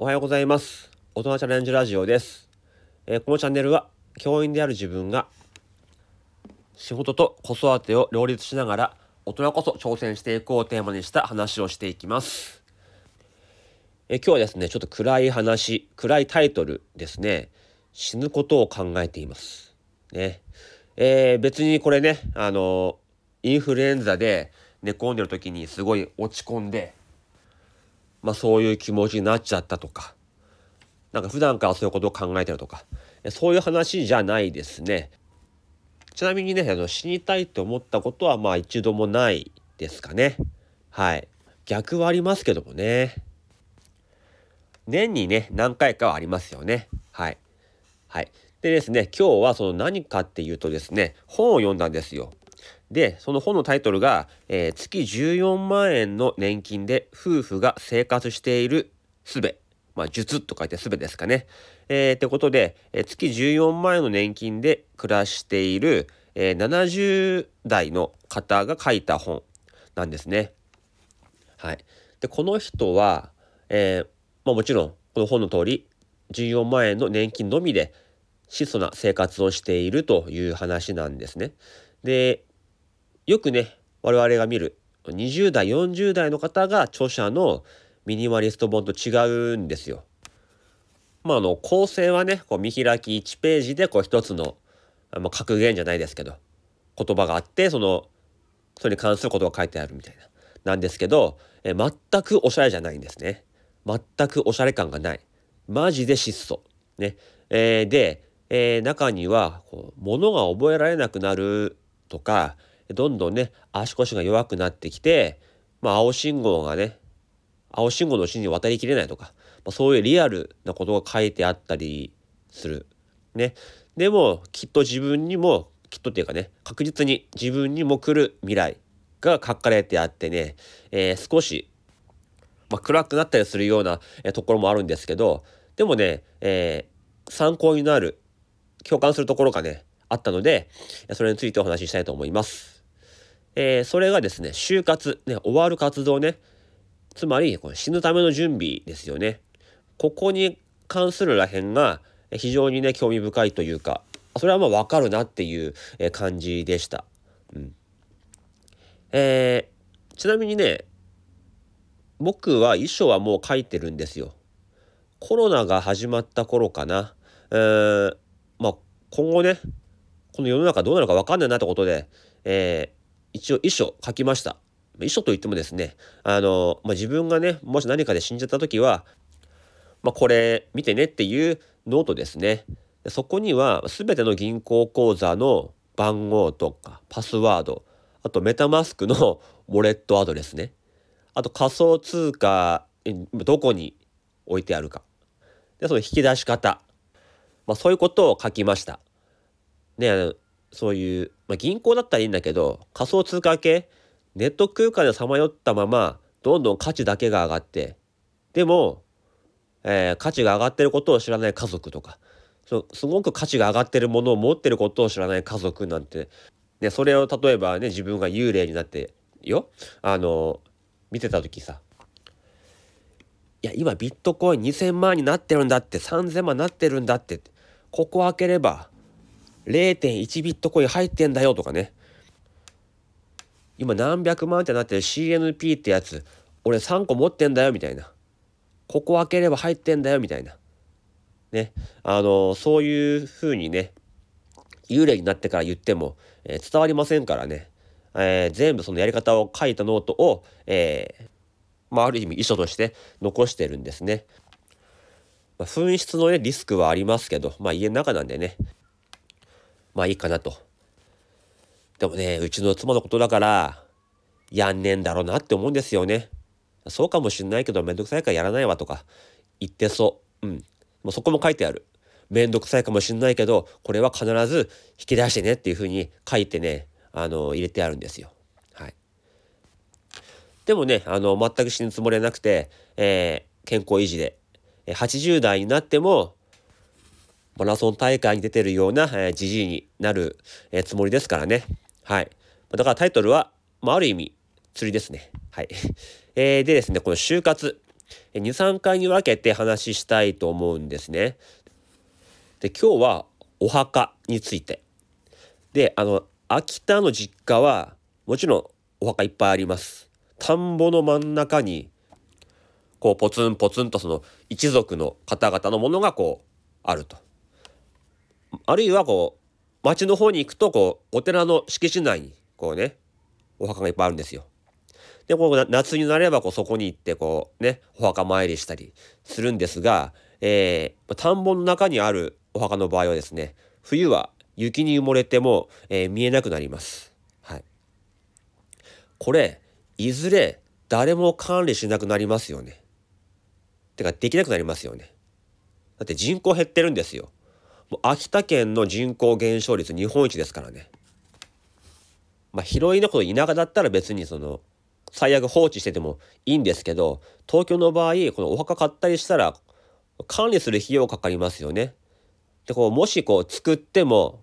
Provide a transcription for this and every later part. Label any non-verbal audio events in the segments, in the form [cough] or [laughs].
おはようございます。大人チャレンジラジオです、えー、このチャンネルは教員である自分が仕事と子育てを両立しながら大人こそ挑戦していこうをテーマにした話をしていきます。え今日はですねちょっと暗い話暗いタイトルですね。死ぬことを考えています。ね。えー、別にこれねあのインフルエンザで寝込んでる時にすごい落ち込んでまあそういう気持ちになっちゃったとか、なんか普段からそういうことを考えてるとか、そういう話じゃないですね。ちなみにね、あの死にたいと思ったことはまあ一度もないですかね。はい。逆はありますけどもね。年にね、何回かはありますよね。はい。はい。でですね、今日はその何かっていうとですね、本を読んだんですよ。で、その本のタイトルが、えー、月14万円の年金で夫婦が生活しているすべ。まあ、術と書いてすべですかね。えー、ってことで、えー、月14万円の年金で暮らしている、えー、70代の方が書いた本なんですね。はい。で、この人は、えー、まあ、もちろん、この本の通り、14万円の年金のみで質素な生活をしているという話なんですね。で、よくね我々が見る20代40代の方が著者のミニマリスト本と違うんですよ。まあの構成はねこう見開き1ページでこう一つの、まあ、格言じゃないですけど言葉があってそのそれに関することが書いてあるみたいななんですけどえ全くおしゃれじゃないんですね。全くおしゃれ感がない。マジで質素。ね。えー、で、えー、中にはこう物が覚えられなくなるとかどんどんね足腰が弱くなってきて、まあ、青信号がね青信号のうちに渡りきれないとか、まあ、そういうリアルなことが書いてあったりする。ね。でもきっと自分にもきっとっていうかね確実に自分にも来る未来が書かれてあってね、えー、少し、まあ、暗くなったりするような、えー、ところもあるんですけどでもね、えー、参考になる共感するところがねあったのでそれについてお話ししたいと思います。えー、それがですね、就活、ね、終わる活動ね、つまりこれ死ぬための準備ですよね。ここに関するらへんが非常にね、興味深いというか、それはまあ分かるなっていう感じでした。うん。えー、ちなみにね、僕は遺書はもう書いてるんですよ。コロナが始まった頃かな。えー、まあ今後ね、この世の中どうなるか分かんないなってことで、えー、一応遺書書きました。遺書といってもですね、あの、まあ、自分がね、もし何かで死んじゃった時は、まあ、これ見てねっていうノートですね。そこには全ての銀行口座の番号とかパスワード、あとメタマスクの [laughs] ウォレットアドレスね。あと仮想通貨、どこに置いてあるか。で、その引き出し方。まあ、そういうことを書きました。ね、そういう、まあ、銀行だったらいいんだけど仮想通貨系ネット空間でさまよったままどんどん価値だけが上がってでも、えー、価値が上がってることを知らない家族とかそすごく価値が上がってるものを持ってることを知らない家族なんて、ね、それを例えばね自分が幽霊になってよあの見てた時さいや今ビットコイン2,000万になってるんだって3,000万になってるんだってここ開ければ0.1ビットコイン入ってんだよとかね。今何百万ってなってる CNP ってやつ俺3個持ってんだよみたいな。ここ開ければ入ってんだよみたいな。ね。あのそういう風にね幽霊になってから言っても、えー、伝わりませんからね、えー、全部そのやり方を書いたノートを、えー、まあ、ある意味遺書として残してるんですね。まあ、紛失のねリスクはありますけど、まあ、家の中なんでね。まあいいかなと。でもね、うちの妻のことだから、やんねえんだろうなって思うんですよね。そうかもしんないけど、めんどくさいからやらないわとか言ってそう。うん。もうそこも書いてある。めんどくさいかもしんないけど、これは必ず引き出してねっていうふうに書いてね、あの、入れてあるんですよ。はい。でもね、あの、全く死ぬつもりはなくて、えー、健康維持で、80代になっても、マラソン大会に出てるような、え、じじいになる、え、つもりですからね。はい。だからタイトルは、まあ、ある意味、釣りですね。はい。[laughs] えー、でですね、この就活。23回に分けて話したいと思うんですね。で今日はお墓について。であの秋田の実家はもちろんお墓いっぱいあります。田んぼの真ん中にこうポツンポツンとその一族の方々のものがこうあると。あるいはこう町の方に行くとこうお寺の敷地内にこうねお墓がいっぱいあるんですよ。でこう夏になればこうそこに行ってこうねお墓参りしたりするんですが、えー、田んぼの中にあるお墓の場合はですね冬は雪に埋もれても、えー、見えなくなります。はい、これいずれ誰も管理しなくなりますよね。てかできなくなりますよね。だって人口減ってるんですよ。秋田県の人口減少率日本一ですからね。まあ広いなこと田舎だったら別にその最悪放置しててもいいんですけど東京の場合このお墓買ったりしたら管理する費用かかりますよね。でこうもしこう作っても、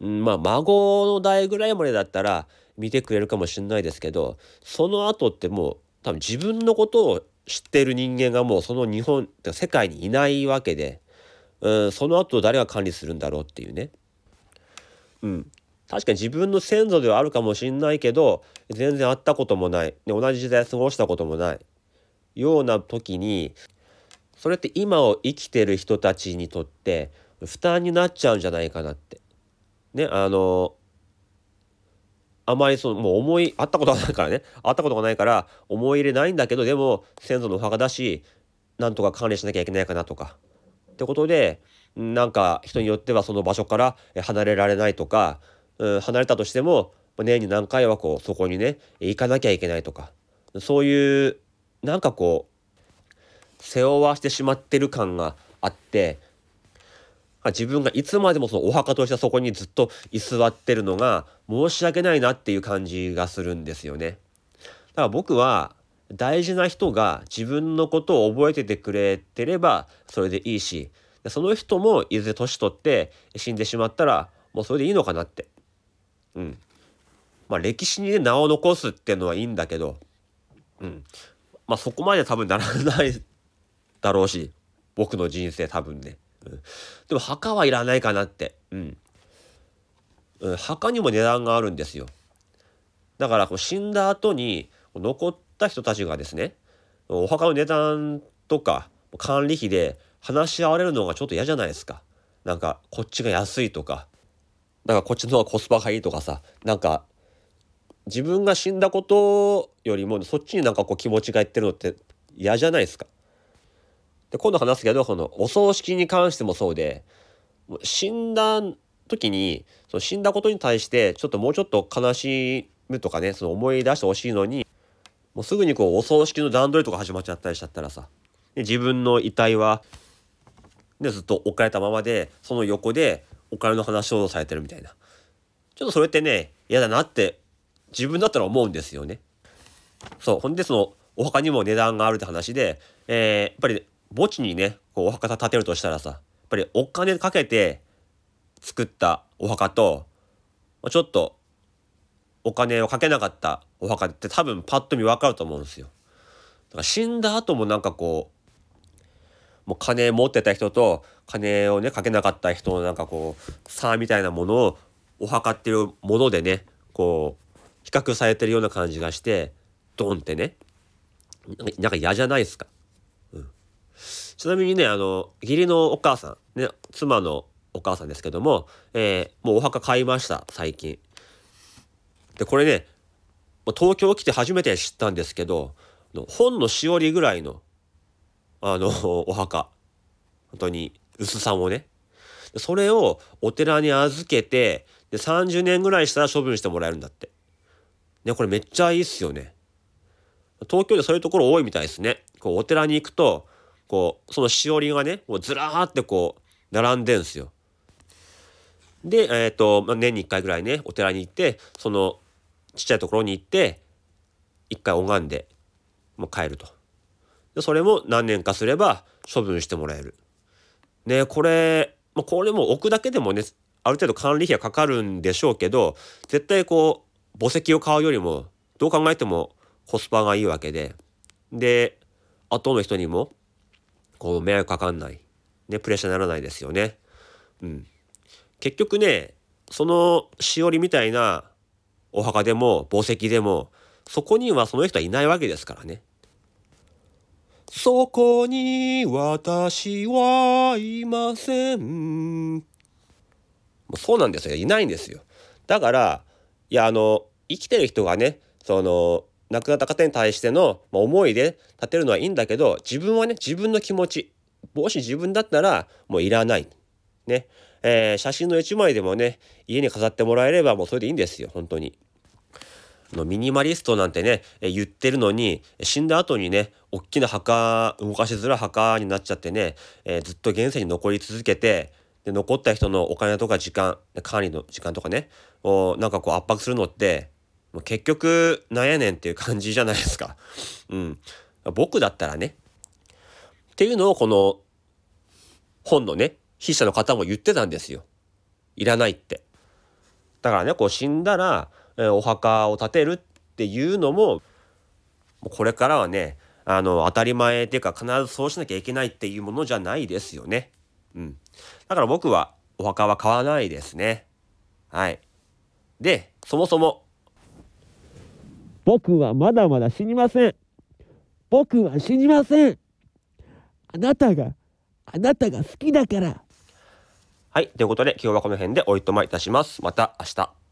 うん、まあ孫の代ぐらいまでだったら見てくれるかもしれないですけどその後ってもう多分自分のことを知ってる人間がもうその日本世界にいないわけで、うん、その後誰が管理するんだろうっていうね。うん、確かに自分の先祖ではあるかもしんないけど全然会ったこともない、ね、同じ時代過ごしたこともない。ような時にそれって今を生きてる人たちにとって負担になっちゃうんじゃないかなって。ねあのあまりそのもう思い会ったことがないからね。会ったことがないから思い入れないんだけどでも先祖のお墓だしなんとか管理しなきゃいけないかなとかってことでなんか人によってはその場所から離れられないとか、うん、離れたとしても年に何回はこうそこにね行かなきゃいけないとかそういうなんかこう背負わしてしまってる感があって自分がいつまでもそのお墓としてそこにずっと居座ってるのが申し訳ないなっていう感じがするんですよね。だから僕は大事な人が自分のことを覚えててくれてればそれでいいしその人もいずれ年取って死んでしまったらもうそれでいいのかなって。うん。まあ歴史にね名を残すっていうのはいいんだけど、うん。まあそこまで多分ならないだろうし僕の人生多分ね。うんでも墓はいらないかなって。うん。うん、墓にも値段があるんですよ。だからこう死んだ後に残った人たちがですねお墓の値段とか管理費で話し合われるのがちょっと嫌じゃないですか。なんかこっちが安いとかなんかこっちの方がコスパがいいとかさなんか自分が死んだことよりもそっちになんかこう気持ちがいってるのって嫌じゃないですか。で今度話すけどこのお葬式に関してもそうで死んだ時にその死んだことに対してちょっともうちょっと悲しむとかねその思い出してほしいのにもうすぐにこうお葬式の段取りとか始まっちゃったりしちゃったらさで自分の遺体は、ね、ずっと置かれたままでその横でお金の話をされてるみたいなちょっとそれってね嫌だなって自分だったら思うんですよね。そうほんでそのお墓にも値段があるって話で、えー、やっぱり墓地にねこうお墓建てるとしたらさやっぱりお金かけて作ったお墓とちょっとお金をかけなかったお墓って多分パッと見分かると思うんですよ。だから死んだ後もなんかこうもう金持ってた人と金をねかけなかった人のなんかこう差みたいなものをお墓っていうものでねこう比較されてるような感じがしてドンってねなんか嫌じゃないですか。うんちなみにねあの義理のお母さんね妻のお母さんですけども、えー、もうお墓買いました最近。でこれね東京来て初めて知ったんですけど本のしおりぐらいのあの [laughs] お墓本当に薄さもねそれをお寺に預けてで30年ぐらいしたら処分してもらえるんだって。ねこれめっちゃいいっすよね。東京でそういうところ多いみたいですね。こうお寺に行くとこうそのしおりがねもうずらーってこう並んでんすよ。で、えーとまあ、年に1回ぐらいねお寺に行ってそのちっちゃいところに行って1回拝んでもう帰ると。でそれも何年かすれば処分してもらえる。ねこれ、まあ、これも置くだけでもねある程度管理費はかかるんでしょうけど絶対こう墓石を買うよりもどう考えてもコスパがいいわけでで後の人にもこう迷惑かかんない、ね、プレッシャーにならないですよね。うん、結局ねそのしおりみたいなお墓でも墓石でもそこにはその人はいないわけですからね。そこに私はいません。そうなんですよ。いないんですよ。だから、いや、あの、生きてる人がね、その、亡くなった方に対しての思いで立てるのはいいんだけど、自分はね、自分の気持ち、もし自分だったらもういらない。ね。えー、写真の1枚でもね、家に飾ってもらえればもうそれでいいんですよ、本当に。のミニマリストなんてね、え言ってるのに死んだ後にね大きな墓動かしづらい墓になっちゃってね、えー、ずっと現世に残り続けてで残った人のお金とか時間管理の時間とかねをなんかこう圧迫するのってもう結局なんやねんっていう感じじゃないですか。[laughs] うん、僕だったらねっていうのをこの本のね筆者の方も言ってたんですよ。いらないって。だからねこう死んだらお墓を建てるっていうのもこれからはねあの当たり前っていうか必ずそうしなきゃいけないっていうものじゃないですよね。うん。だから僕はお墓は買わないですね。はい。で、そもそも。僕はまだまだ死にません。僕は死にません。あなたが、あなたが好きだから。はい。ということで今日はこの辺でおいとまいたします。また明日。